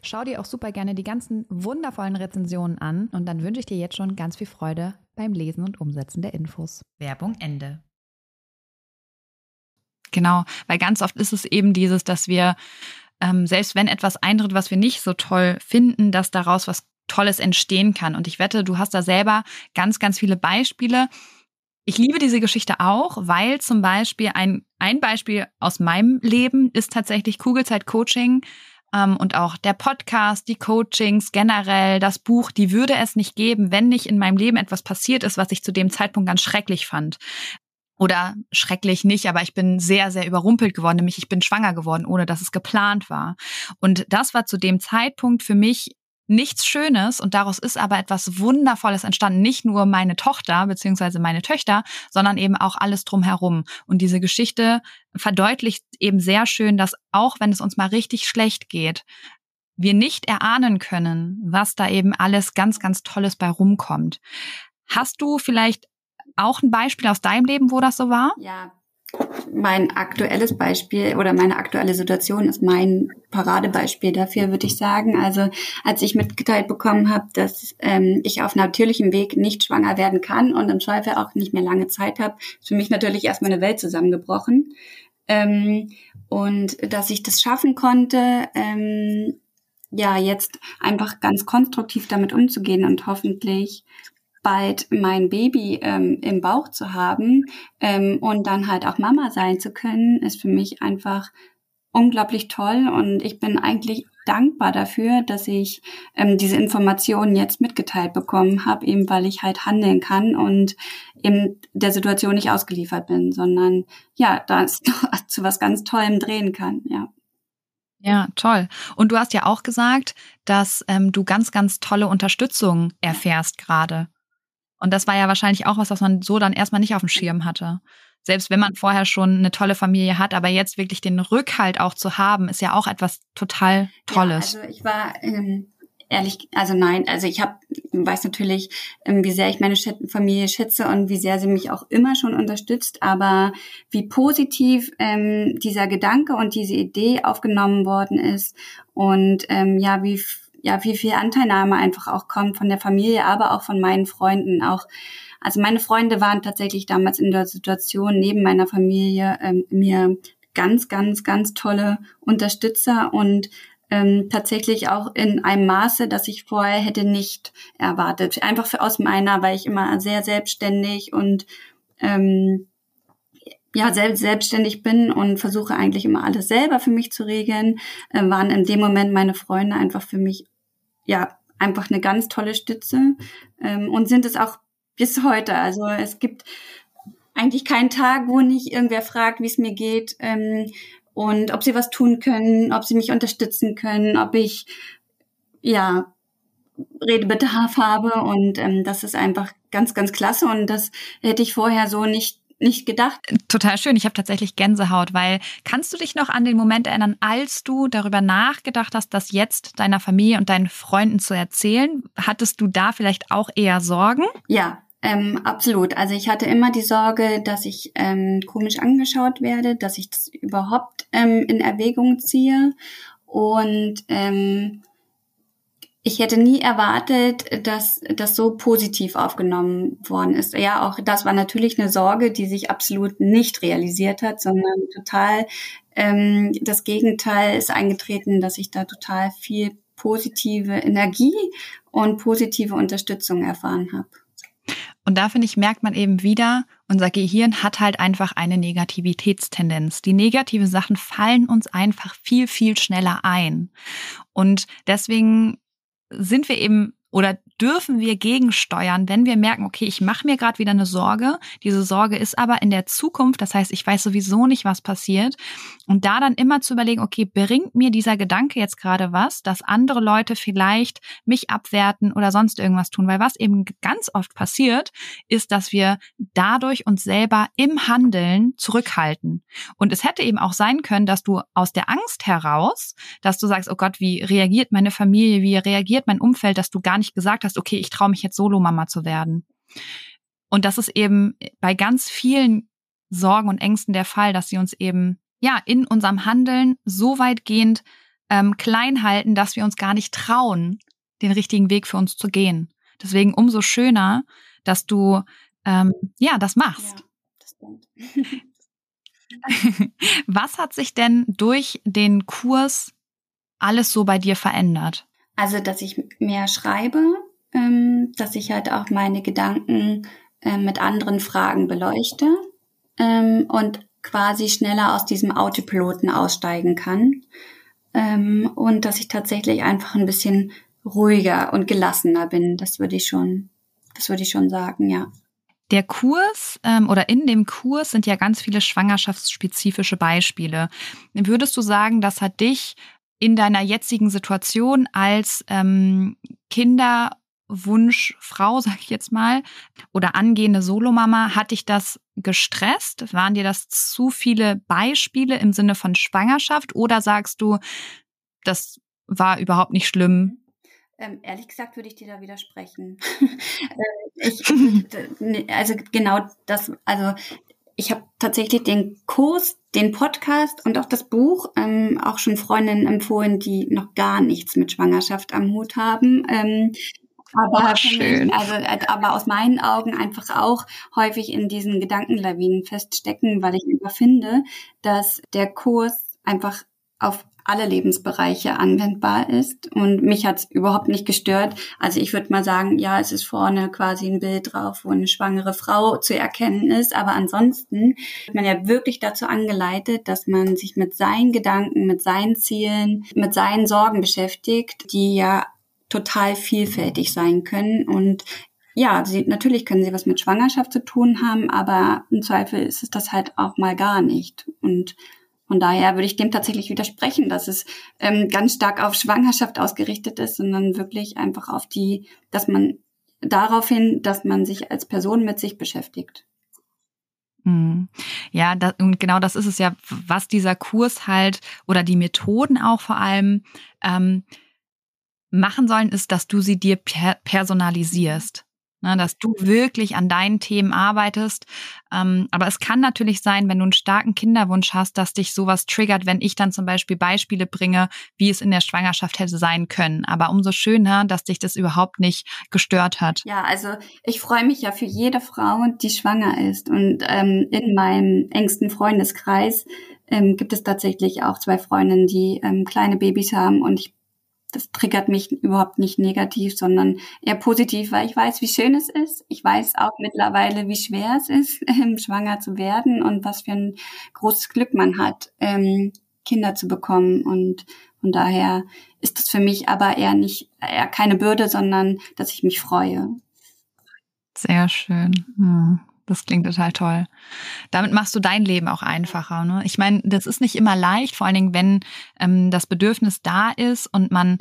Schau dir auch super gerne die ganzen wundervollen Rezensionen an und dann wünsche ich dir jetzt schon ganz viel Freude beim Lesen und Umsetzen der Infos. Werbung Ende. Genau, weil ganz oft ist es eben dieses, dass wir, ähm, selbst wenn etwas eintritt, was wir nicht so toll finden, dass daraus was Tolles entstehen kann. Und ich wette, du hast da selber ganz, ganz viele Beispiele. Ich liebe diese Geschichte auch, weil zum Beispiel ein, ein Beispiel aus meinem Leben ist tatsächlich Kugelzeit Coaching ähm, und auch der Podcast, die Coachings, generell das Buch, die würde es nicht geben, wenn nicht in meinem Leben etwas passiert ist, was ich zu dem Zeitpunkt ganz schrecklich fand. Oder schrecklich nicht, aber ich bin sehr, sehr überrumpelt geworden, nämlich ich bin schwanger geworden, ohne dass es geplant war. Und das war zu dem Zeitpunkt für mich nichts Schönes und daraus ist aber etwas Wundervolles entstanden. Nicht nur meine Tochter beziehungsweise meine Töchter, sondern eben auch alles drumherum. Und diese Geschichte verdeutlicht eben sehr schön, dass auch wenn es uns mal richtig schlecht geht, wir nicht erahnen können, was da eben alles ganz, ganz Tolles bei rumkommt. Hast du vielleicht auch ein Beispiel aus deinem Leben, wo das so war? Ja, mein aktuelles Beispiel oder meine aktuelle Situation ist mein Paradebeispiel dafür, würde ich sagen. Also als ich mitgeteilt bekommen habe, dass ähm, ich auf natürlichem Weg nicht schwanger werden kann und im Zweifel auch nicht mehr lange Zeit habe, ist für mich natürlich erstmal eine Welt zusammengebrochen. Ähm, und dass ich das schaffen konnte, ähm, ja, jetzt einfach ganz konstruktiv damit umzugehen und hoffentlich bald mein Baby ähm, im Bauch zu haben ähm, und dann halt auch Mama sein zu können, ist für mich einfach unglaublich toll und ich bin eigentlich dankbar dafür, dass ich ähm, diese Informationen jetzt mitgeteilt bekommen habe, eben weil ich halt handeln kann und in der Situation nicht ausgeliefert bin, sondern ja, das zu was ganz Tollem drehen kann, ja. Ja, toll. Und du hast ja auch gesagt, dass ähm, du ganz, ganz tolle Unterstützung erfährst gerade. Und das war ja wahrscheinlich auch was, was man so dann erstmal nicht auf dem Schirm hatte. Selbst wenn man vorher schon eine tolle Familie hat, aber jetzt wirklich den Rückhalt auch zu haben, ist ja auch etwas total Tolles. Ja, also ich war ähm, ehrlich, also nein, also ich habe weiß natürlich, ähm, wie sehr ich meine Familie schätze und wie sehr sie mich auch immer schon unterstützt, aber wie positiv ähm, dieser Gedanke und diese Idee aufgenommen worden ist und ähm, ja, wie ja, wie viel Anteilnahme einfach auch kommt von der Familie, aber auch von meinen Freunden. Auch, also meine Freunde waren tatsächlich damals in der Situation neben meiner Familie ähm, mir ganz, ganz, ganz tolle Unterstützer und ähm, tatsächlich auch in einem Maße, das ich vorher hätte nicht erwartet. Einfach für aus meiner, weil ich immer sehr selbstständig und ähm, ja, selbst, selbstständig bin und versuche eigentlich immer alles selber für mich zu regeln, äh, waren in dem Moment meine Freunde einfach für mich, ja, einfach eine ganz tolle Stütze ähm, und sind es auch bis heute. Also es gibt eigentlich keinen Tag, wo nicht irgendwer fragt, wie es mir geht ähm, und ob sie was tun können, ob sie mich unterstützen können, ob ich, ja, Redebedarf habe und ähm, das ist einfach ganz, ganz klasse und das hätte ich vorher so nicht nicht gedacht. Total schön. Ich habe tatsächlich Gänsehaut, weil kannst du dich noch an den Moment erinnern, als du darüber nachgedacht hast, das jetzt deiner Familie und deinen Freunden zu erzählen? Hattest du da vielleicht auch eher Sorgen? Ja, ähm, absolut. Also ich hatte immer die Sorge, dass ich ähm, komisch angeschaut werde, dass ich das überhaupt ähm, in Erwägung ziehe und ähm, ich hätte nie erwartet, dass das so positiv aufgenommen worden ist. Ja, auch das war natürlich eine Sorge, die sich absolut nicht realisiert hat, sondern total ähm, das Gegenteil ist eingetreten, dass ich da total viel positive Energie und positive Unterstützung erfahren habe. Und da finde ich, merkt man eben wieder, unser Gehirn hat halt einfach eine Negativitätstendenz. Die negativen Sachen fallen uns einfach viel, viel schneller ein. Und deswegen sind wir eben oder dürfen wir gegensteuern, wenn wir merken, okay, ich mache mir gerade wieder eine Sorge. Diese Sorge ist aber in der Zukunft, das heißt, ich weiß sowieso nicht, was passiert. Und da dann immer zu überlegen, okay, bringt mir dieser Gedanke jetzt gerade was, dass andere Leute vielleicht mich abwerten oder sonst irgendwas tun? Weil was eben ganz oft passiert, ist, dass wir dadurch uns selber im Handeln zurückhalten. Und es hätte eben auch sein können, dass du aus der Angst heraus, dass du sagst, oh Gott, wie reagiert meine Familie, wie reagiert mein Umfeld, dass du gar nicht gesagt hast, okay, ich traue mich jetzt Solo-Mama zu werden. Und das ist eben bei ganz vielen Sorgen und Ängsten der Fall, dass sie uns eben ja in unserem Handeln so weitgehend ähm, klein halten, dass wir uns gar nicht trauen, den richtigen Weg für uns zu gehen. Deswegen umso schöner, dass du ähm, ja das machst. Ja, das. Was hat sich denn durch den Kurs alles so bei dir verändert? Also, dass ich mehr schreibe, ähm, dass ich halt auch meine Gedanken äh, mit anderen Fragen beleuchte ähm, und quasi schneller aus diesem Autopiloten aussteigen kann. Ähm, und dass ich tatsächlich einfach ein bisschen ruhiger und gelassener bin. Das würde ich schon, das würde ich schon sagen, ja. Der Kurs ähm, oder in dem Kurs sind ja ganz viele schwangerschaftsspezifische Beispiele. Würdest du sagen, das hat dich in deiner jetzigen Situation als ähm, Kinderwunschfrau, sag ich jetzt mal, oder angehende Solomama, hat dich das gestresst? Waren dir das zu viele Beispiele im Sinne von Schwangerschaft oder sagst du, das war überhaupt nicht schlimm? Ähm, ehrlich gesagt würde ich dir da widersprechen. Äh, ich, also genau das, also ich habe tatsächlich den Kurs, den Podcast und auch das Buch ähm, auch schon Freundinnen empfohlen, die noch gar nichts mit Schwangerschaft am Hut haben. Ähm, aber. Mich, also, äh, aber aus meinen Augen einfach auch häufig in diesen Gedankenlawinen feststecken, weil ich einfach finde, dass der Kurs einfach auf alle Lebensbereiche anwendbar ist. Und mich hat's überhaupt nicht gestört. Also ich würde mal sagen, ja, es ist vorne quasi ein Bild drauf, wo eine schwangere Frau zu erkennen ist. Aber ansonsten wird man ja wirklich dazu angeleitet, dass man sich mit seinen Gedanken, mit seinen Zielen, mit seinen Sorgen beschäftigt, die ja total vielfältig sein können. Und ja, sie, natürlich können sie was mit Schwangerschaft zu tun haben, aber im Zweifel ist es das halt auch mal gar nicht. Und von daher würde ich dem tatsächlich widersprechen, dass es ähm, ganz stark auf Schwangerschaft ausgerichtet ist, sondern wirklich einfach auf die, dass man darauf hin, dass man sich als Person mit sich beschäftigt. Mhm. Ja, das, und genau das ist es ja, was dieser Kurs halt oder die Methoden auch vor allem ähm, machen sollen, ist, dass du sie dir per personalisierst. Ne, dass du wirklich an deinen Themen arbeitest. Ähm, aber es kann natürlich sein, wenn du einen starken Kinderwunsch hast, dass dich sowas triggert, wenn ich dann zum Beispiel Beispiele bringe, wie es in der Schwangerschaft hätte sein können. Aber umso schöner, dass dich das überhaupt nicht gestört hat. Ja, also ich freue mich ja für jede Frau, die schwanger ist. Und ähm, in meinem engsten Freundeskreis ähm, gibt es tatsächlich auch zwei Freundinnen, die ähm, kleine Babys haben. Und ich das triggert mich überhaupt nicht negativ, sondern eher positiv, weil ich weiß, wie schön es ist. Ich weiß auch mittlerweile, wie schwer es ist, ähm, schwanger zu werden und was für ein großes Glück man hat, ähm, Kinder zu bekommen. Und von daher ist das für mich aber eher nicht, eher keine Bürde, sondern dass ich mich freue. Sehr schön. Hm. Das klingt total toll. Damit machst du dein Leben auch einfacher. Ne? Ich meine, das ist nicht immer leicht, vor allen Dingen, wenn ähm, das Bedürfnis da ist und man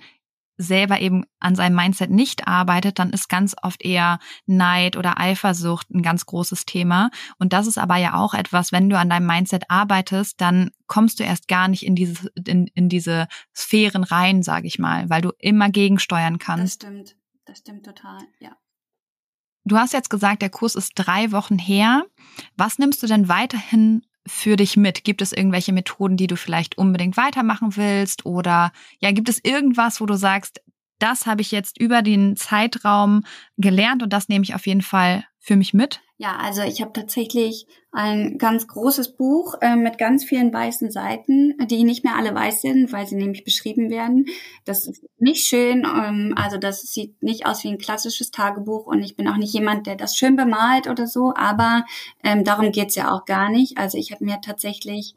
selber eben an seinem Mindset nicht arbeitet, dann ist ganz oft eher Neid oder Eifersucht ein ganz großes Thema. Und das ist aber ja auch etwas, wenn du an deinem Mindset arbeitest, dann kommst du erst gar nicht in diese, in, in diese Sphären rein, sage ich mal, weil du immer gegensteuern kannst. Das stimmt, das stimmt total, ja. Du hast jetzt gesagt, der Kurs ist drei Wochen her. Was nimmst du denn weiterhin für dich mit? Gibt es irgendwelche Methoden, die du vielleicht unbedingt weitermachen willst? Oder ja, gibt es irgendwas, wo du sagst, das habe ich jetzt über den Zeitraum gelernt und das nehme ich auf jeden Fall für mich mit? Ja, also ich habe tatsächlich ein ganz großes Buch äh, mit ganz vielen weißen Seiten, die nicht mehr alle weiß sind, weil sie nämlich beschrieben werden. Das ist nicht schön, ähm, also das sieht nicht aus wie ein klassisches Tagebuch und ich bin auch nicht jemand, der das schön bemalt oder so, aber ähm, darum geht's ja auch gar nicht. Also ich habe mir tatsächlich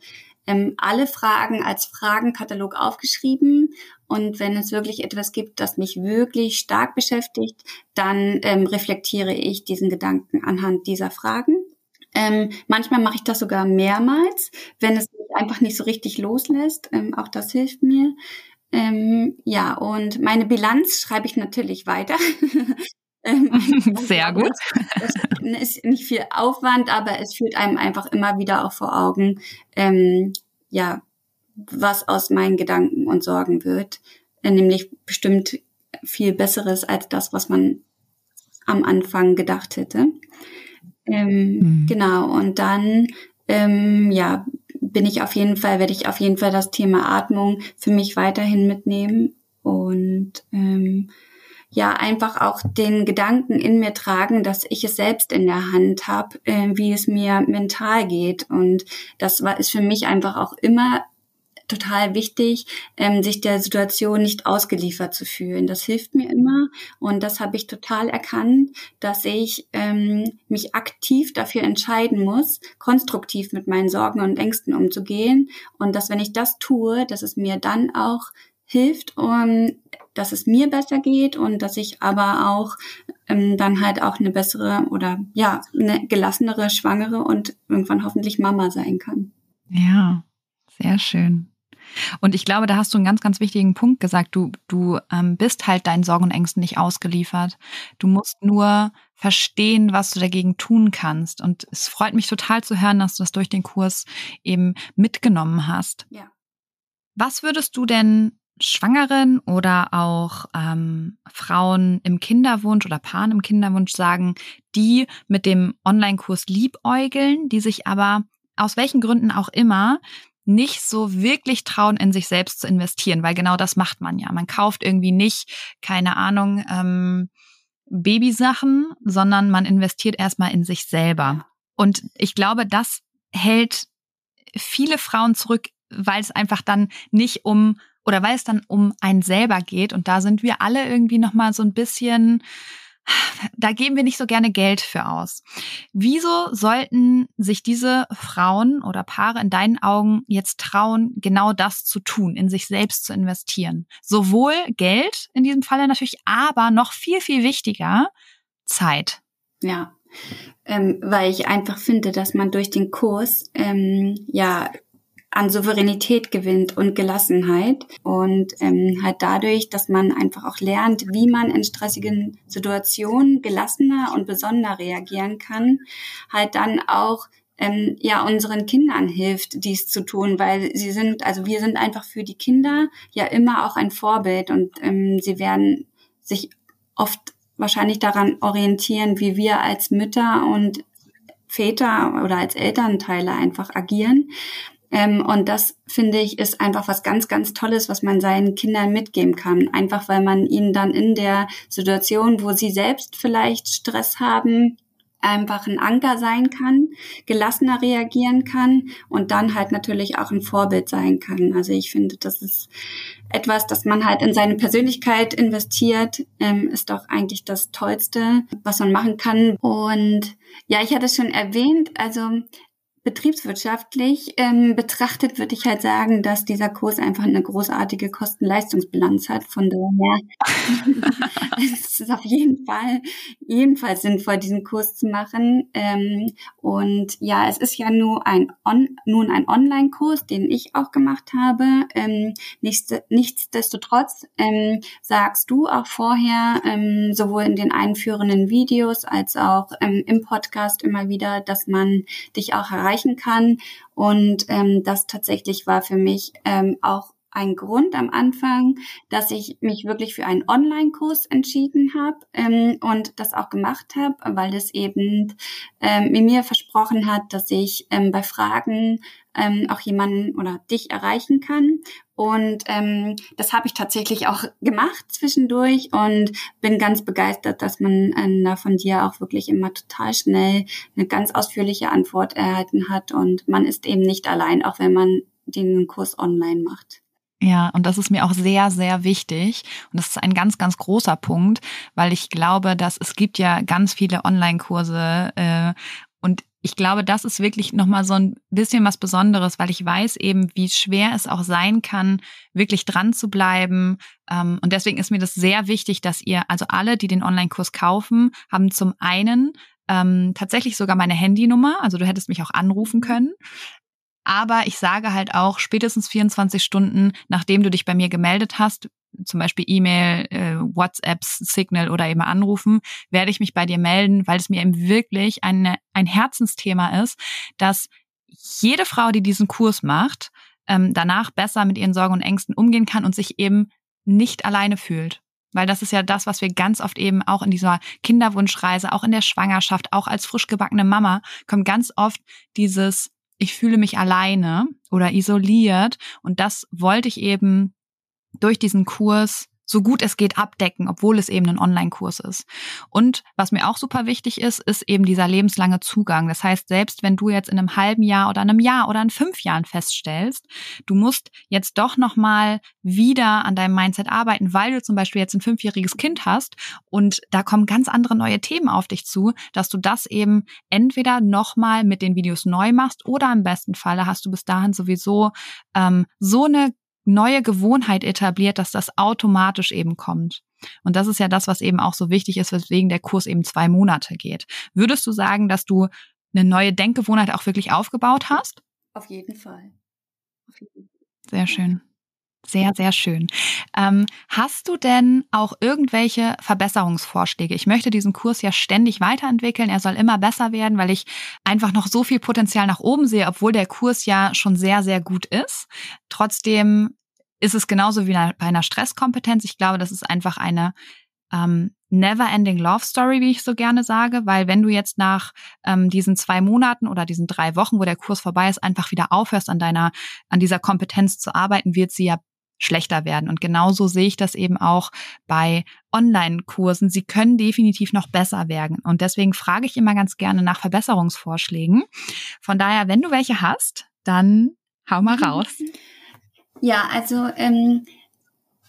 ähm, alle Fragen als Fragenkatalog aufgeschrieben. Und wenn es wirklich etwas gibt, das mich wirklich stark beschäftigt, dann ähm, reflektiere ich diesen Gedanken anhand dieser Fragen. Ähm, manchmal mache ich das sogar mehrmals, wenn es mich einfach nicht so richtig loslässt. Ähm, auch das hilft mir. Ähm, ja, und meine Bilanz schreibe ich natürlich weiter. Ähm, Sehr gut. Es ist nicht viel Aufwand, aber es führt einem einfach immer wieder auch vor Augen, ähm, ja, was aus meinen Gedanken und Sorgen wird. Äh, nämlich bestimmt viel Besseres als das, was man am Anfang gedacht hätte. Ähm, mhm. Genau, und dann, ähm, ja, bin ich auf jeden Fall, werde ich auf jeden Fall das Thema Atmung für mich weiterhin mitnehmen und ähm, ja einfach auch den Gedanken in mir tragen, dass ich es selbst in der Hand habe, äh, wie es mir mental geht. Und das war ist für mich einfach auch immer total wichtig, ähm, sich der Situation nicht ausgeliefert zu fühlen. Das hilft mir immer und das habe ich total erkannt, dass ich ähm, mich aktiv dafür entscheiden muss, konstruktiv mit meinen Sorgen und Ängsten umzugehen und dass wenn ich das tue, dass es mir dann auch hilft, um, dass es mir besser geht und dass ich aber auch ähm, dann halt auch eine bessere oder ja, eine gelassenere Schwangere und irgendwann hoffentlich Mama sein kann. Ja, sehr schön. Und ich glaube, da hast du einen ganz, ganz wichtigen Punkt gesagt. Du, du ähm, bist halt deinen Sorgen und Ängsten nicht ausgeliefert. Du musst nur verstehen, was du dagegen tun kannst. Und es freut mich total zu hören, dass du das durch den Kurs eben mitgenommen hast. Ja. Was würdest du denn Schwangeren oder auch ähm, Frauen im Kinderwunsch oder Paaren im Kinderwunsch sagen, die mit dem Online-Kurs liebäugeln, die sich aber aus welchen Gründen auch immer nicht so wirklich trauen, in sich selbst zu investieren, weil genau das macht man ja. Man kauft irgendwie nicht, keine Ahnung, ähm, Babysachen, sondern man investiert erstmal in sich selber. Und ich glaube, das hält viele Frauen zurück, weil es einfach dann nicht um oder weil es dann um einen selber geht und da sind wir alle irgendwie noch mal so ein bisschen da geben wir nicht so gerne Geld für aus. Wieso sollten sich diese Frauen oder Paare in deinen Augen jetzt trauen, genau das zu tun, in sich selbst zu investieren? Sowohl Geld in diesem Falle natürlich, aber noch viel, viel wichtiger, Zeit. Ja, ähm, weil ich einfach finde, dass man durch den Kurs ähm, ja an Souveränität gewinnt und Gelassenheit. Und ähm, halt dadurch, dass man einfach auch lernt, wie man in stressigen Situationen gelassener und besonder reagieren kann, halt dann auch ähm, ja unseren Kindern hilft, dies zu tun, weil sie sind, also wir sind einfach für die Kinder ja immer auch ein Vorbild. Und ähm, sie werden sich oft wahrscheinlich daran orientieren, wie wir als Mütter und Väter oder als Elternteile einfach agieren. Ähm, und das finde ich ist einfach was ganz, ganz Tolles, was man seinen Kindern mitgeben kann. Einfach weil man ihnen dann in der Situation, wo sie selbst vielleicht Stress haben, einfach ein Anker sein kann, gelassener reagieren kann und dann halt natürlich auch ein Vorbild sein kann. Also ich finde, das ist etwas, das man halt in seine Persönlichkeit investiert, ähm, ist doch eigentlich das Tollste, was man machen kann. Und ja, ich hatte es schon erwähnt, also betriebswirtschaftlich ähm, betrachtet würde ich halt sagen, dass dieser Kurs einfach eine großartige Kosten-Leistungsbilanz hat. Von daher es ist auf jeden Fall jedenfalls sinnvoll, diesen Kurs zu machen. Ähm, und ja, es ist ja nur ein On nun ein Online-Kurs, den ich auch gemacht habe. Ähm, nichts, nichtsdestotrotz ähm, sagst du auch vorher, ähm, sowohl in den einführenden Videos als auch ähm, im Podcast immer wieder, dass man dich auch erreicht erreichen kann. Und ähm, das tatsächlich war für mich ähm, auch ein Grund am Anfang, dass ich mich wirklich für einen Online-Kurs entschieden habe ähm, und das auch gemacht habe, weil es eben ähm, mir versprochen hat, dass ich ähm, bei Fragen ähm, auch jemanden oder dich erreichen kann. Und ähm, das habe ich tatsächlich auch gemacht zwischendurch und bin ganz begeistert, dass man da von dir auch wirklich immer total schnell eine ganz ausführliche Antwort erhalten hat. Und man ist eben nicht allein, auch wenn man den Kurs online macht. Ja, und das ist mir auch sehr, sehr wichtig. Und das ist ein ganz, ganz großer Punkt, weil ich glaube, dass es gibt ja ganz viele Online-Kurse äh, und ich glaube, das ist wirklich nochmal so ein bisschen was Besonderes, weil ich weiß eben, wie schwer es auch sein kann, wirklich dran zu bleiben. Ähm, und deswegen ist mir das sehr wichtig, dass ihr, also alle, die den Online-Kurs kaufen, haben zum einen ähm, tatsächlich sogar meine Handynummer, also du hättest mich auch anrufen können. Aber ich sage halt auch, spätestens 24 Stunden, nachdem du dich bei mir gemeldet hast, zum Beispiel E-Mail, äh, WhatsApps, Signal oder eben anrufen, werde ich mich bei dir melden, weil es mir eben wirklich eine, ein Herzensthema ist, dass jede Frau, die diesen Kurs macht, ähm, danach besser mit ihren Sorgen und Ängsten umgehen kann und sich eben nicht alleine fühlt. Weil das ist ja das, was wir ganz oft eben auch in dieser Kinderwunschreise, auch in der Schwangerschaft, auch als frisch gebackene Mama, kommt ganz oft dieses ich fühle mich alleine oder isoliert. Und das wollte ich eben durch diesen Kurs so gut es geht abdecken, obwohl es eben ein Online-Kurs ist. Und was mir auch super wichtig ist, ist eben dieser lebenslange Zugang. Das heißt, selbst wenn du jetzt in einem halben Jahr oder einem Jahr oder in fünf Jahren feststellst, du musst jetzt doch nochmal wieder an deinem Mindset arbeiten, weil du zum Beispiel jetzt ein fünfjähriges Kind hast und da kommen ganz andere neue Themen auf dich zu, dass du das eben entweder nochmal mit den Videos neu machst oder im besten Falle hast du bis dahin sowieso ähm, so eine neue Gewohnheit etabliert, dass das automatisch eben kommt. Und das ist ja das, was eben auch so wichtig ist, weswegen der Kurs eben zwei Monate geht. Würdest du sagen, dass du eine neue Denkgewohnheit auch wirklich aufgebaut hast? Auf jeden Fall. Auf jeden Fall. Sehr schön. Sehr, sehr schön. Ähm, hast du denn auch irgendwelche Verbesserungsvorschläge? Ich möchte diesen Kurs ja ständig weiterentwickeln. Er soll immer besser werden, weil ich einfach noch so viel Potenzial nach oben sehe, obwohl der Kurs ja schon sehr, sehr gut ist. Trotzdem ist es genauso wie bei einer Stresskompetenz. Ich glaube, das ist einfach eine ähm, never-ending Love Story, wie ich so gerne sage, weil wenn du jetzt nach ähm, diesen zwei Monaten oder diesen drei Wochen, wo der Kurs vorbei ist, einfach wieder aufhörst, an deiner, an dieser Kompetenz zu arbeiten, wird sie ja schlechter werden. Und genauso sehe ich das eben auch bei Online-Kursen. Sie können definitiv noch besser werden. Und deswegen frage ich immer ganz gerne nach Verbesserungsvorschlägen. Von daher, wenn du welche hast, dann hau mal mhm. raus. Ja, also ähm,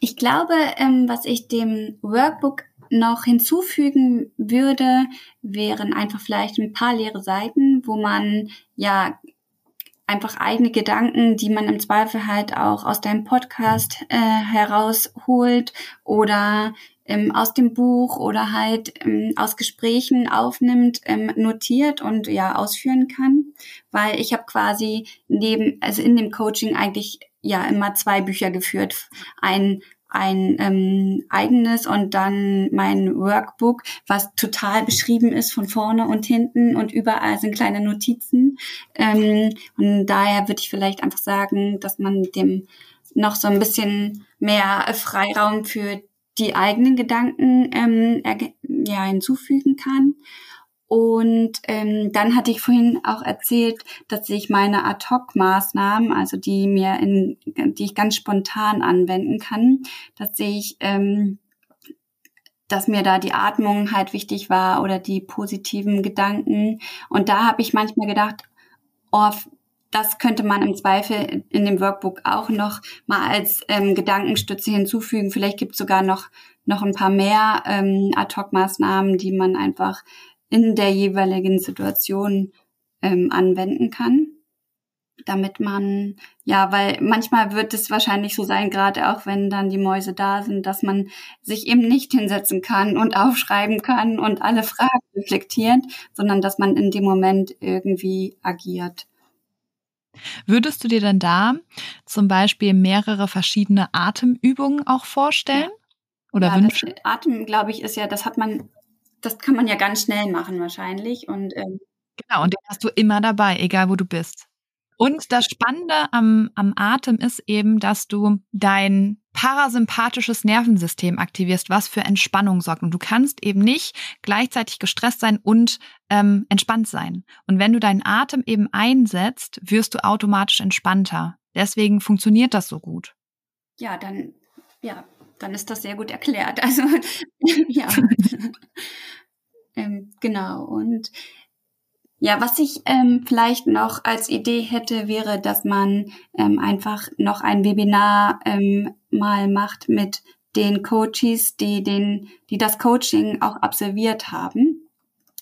ich glaube, ähm, was ich dem Workbook noch hinzufügen würde, wären einfach vielleicht ein paar leere Seiten, wo man ja einfach eigene Gedanken, die man im Zweifel halt auch aus deinem Podcast äh, herausholt oder ähm, aus dem Buch oder halt ähm, aus Gesprächen aufnimmt, ähm, notiert und ja ausführen kann, weil ich habe quasi neben, also in dem Coaching eigentlich ja immer zwei Bücher geführt. Ein ein ähm, eigenes und dann mein Workbook, was total beschrieben ist von vorne und hinten und überall sind kleine Notizen. Ähm, und daher würde ich vielleicht einfach sagen, dass man dem noch so ein bisschen mehr Freiraum für die eigenen Gedanken ähm, ja, hinzufügen kann. Und ähm, dann hatte ich vorhin auch erzählt, dass ich meine Ad-Hoc-Maßnahmen, also die mir in, die ich ganz spontan anwenden kann, dass ich, ähm, dass mir da die Atmung halt wichtig war oder die positiven Gedanken. Und da habe ich manchmal gedacht, oh, das könnte man im Zweifel in dem Workbook auch noch mal als ähm, Gedankenstütze hinzufügen. Vielleicht gibt es sogar noch noch ein paar mehr ähm, Ad-Hoc-Maßnahmen, die man einfach in der jeweiligen Situation ähm, anwenden kann, damit man, ja, weil manchmal wird es wahrscheinlich so sein, gerade auch wenn dann die Mäuse da sind, dass man sich eben nicht hinsetzen kann und aufschreiben kann und alle Fragen reflektiert, sondern dass man in dem Moment irgendwie agiert. Würdest du dir denn da zum Beispiel mehrere verschiedene Atemübungen auch vorstellen? Ja. Oder ja, wünschen? Atem, glaube ich, ist ja, das hat man das kann man ja ganz schnell machen wahrscheinlich. Und, ähm, genau, und den hast du immer dabei, egal wo du bist. Und das Spannende am, am Atem ist eben, dass du dein parasympathisches Nervensystem aktivierst, was für Entspannung sorgt. Und du kannst eben nicht gleichzeitig gestresst sein und ähm, entspannt sein. Und wenn du deinen Atem eben einsetzt, wirst du automatisch entspannter. Deswegen funktioniert das so gut. Ja, dann, ja, dann ist das sehr gut erklärt. Also ja, ähm, genau. Und ja, was ich ähm, vielleicht noch als Idee hätte, wäre, dass man ähm, einfach noch ein Webinar ähm, mal macht mit den Coaches, die den, die das Coaching auch absolviert haben.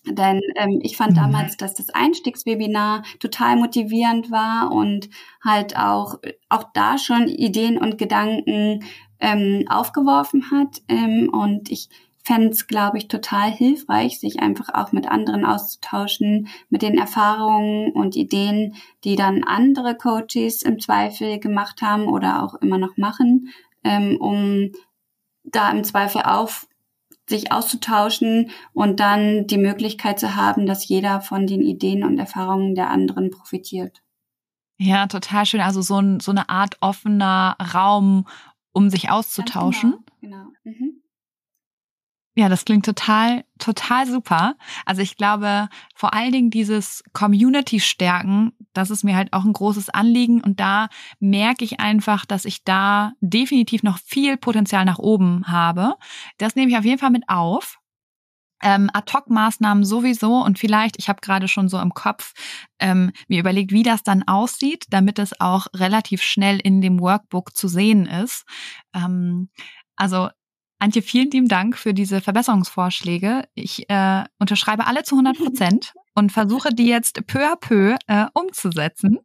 Denn ähm, ich fand mhm. damals, dass das Einstiegswebinar total motivierend war und halt auch auch da schon Ideen und Gedanken ähm, aufgeworfen hat. Ähm, und ich fände es, glaube ich, total hilfreich, sich einfach auch mit anderen auszutauschen, mit den Erfahrungen und Ideen, die dann andere Coaches im Zweifel gemacht haben oder auch immer noch machen, ähm, um da im Zweifel auf sich auszutauschen und dann die Möglichkeit zu haben, dass jeder von den Ideen und Erfahrungen der anderen profitiert. Ja, total schön. Also so, ein, so eine Art offener Raum, um sich auszutauschen. Genau. genau. Mhm. Ja, das klingt total, total super. Also ich glaube, vor allen Dingen dieses Community stärken, das ist mir halt auch ein großes Anliegen. Und da merke ich einfach, dass ich da definitiv noch viel Potenzial nach oben habe. Das nehme ich auf jeden Fall mit auf ähm, Ad-Hoc-Maßnahmen sowieso und vielleicht, ich habe gerade schon so im Kopf ähm, mir überlegt, wie das dann aussieht, damit es auch relativ schnell in dem Workbook zu sehen ist. Ähm, also Antje, vielen lieben Dank für diese Verbesserungsvorschläge. Ich äh, unterschreibe alle zu 100 Prozent und versuche die jetzt peu à peu äh, umzusetzen.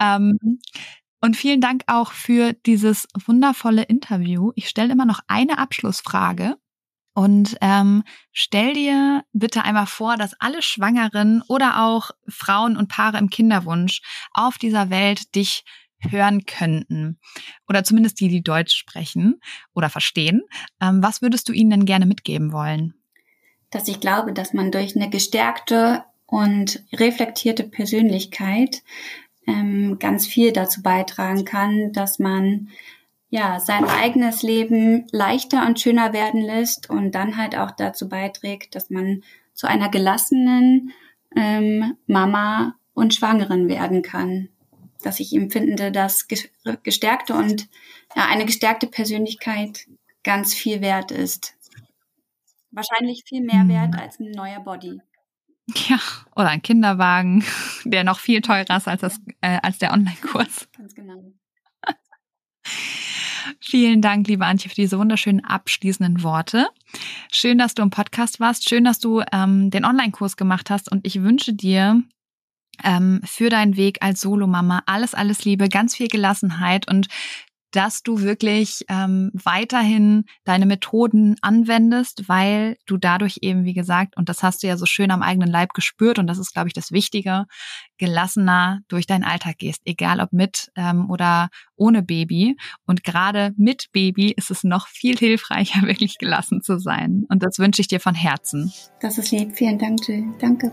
Ähm, und vielen Dank auch für dieses wundervolle Interview. Ich stelle immer noch eine Abschlussfrage. Und ähm, stell dir bitte einmal vor, dass alle Schwangeren oder auch Frauen und Paare im Kinderwunsch auf dieser Welt dich hören könnten. Oder zumindest die, die Deutsch sprechen oder verstehen. Ähm, was würdest du ihnen denn gerne mitgeben wollen? Dass ich glaube, dass man durch eine gestärkte und reflektierte Persönlichkeit ähm, ganz viel dazu beitragen kann, dass man ja, sein eigenes Leben leichter und schöner werden lässt und dann halt auch dazu beiträgt, dass man zu einer gelassenen ähm, Mama und Schwangeren werden kann. Dass ich empfinde, dass gestärkte und ja, eine gestärkte Persönlichkeit ganz viel wert ist. Wahrscheinlich viel mehr mhm. wert als ein neuer Body. Ja, oder ein Kinderwagen, der noch viel teurer ist als, das, äh, als der Online-Kurs. Ganz genau. Vielen Dank, liebe Antje, für diese wunderschönen abschließenden Worte. Schön, dass du im Podcast warst. Schön, dass du ähm, den Online-Kurs gemacht hast. Und ich wünsche dir ähm, für deinen Weg als Solomama alles, alles Liebe, ganz viel Gelassenheit und dass du wirklich ähm, weiterhin deine Methoden anwendest, weil du dadurch eben, wie gesagt, und das hast du ja so schön am eigenen Leib gespürt, und das ist, glaube ich, das Wichtige, gelassener durch deinen Alltag gehst, egal ob mit ähm, oder ohne Baby. Und gerade mit Baby ist es noch viel hilfreicher, wirklich gelassen zu sein. Und das wünsche ich dir von Herzen. Das ist lieb. Vielen Dank, Jill. Danke.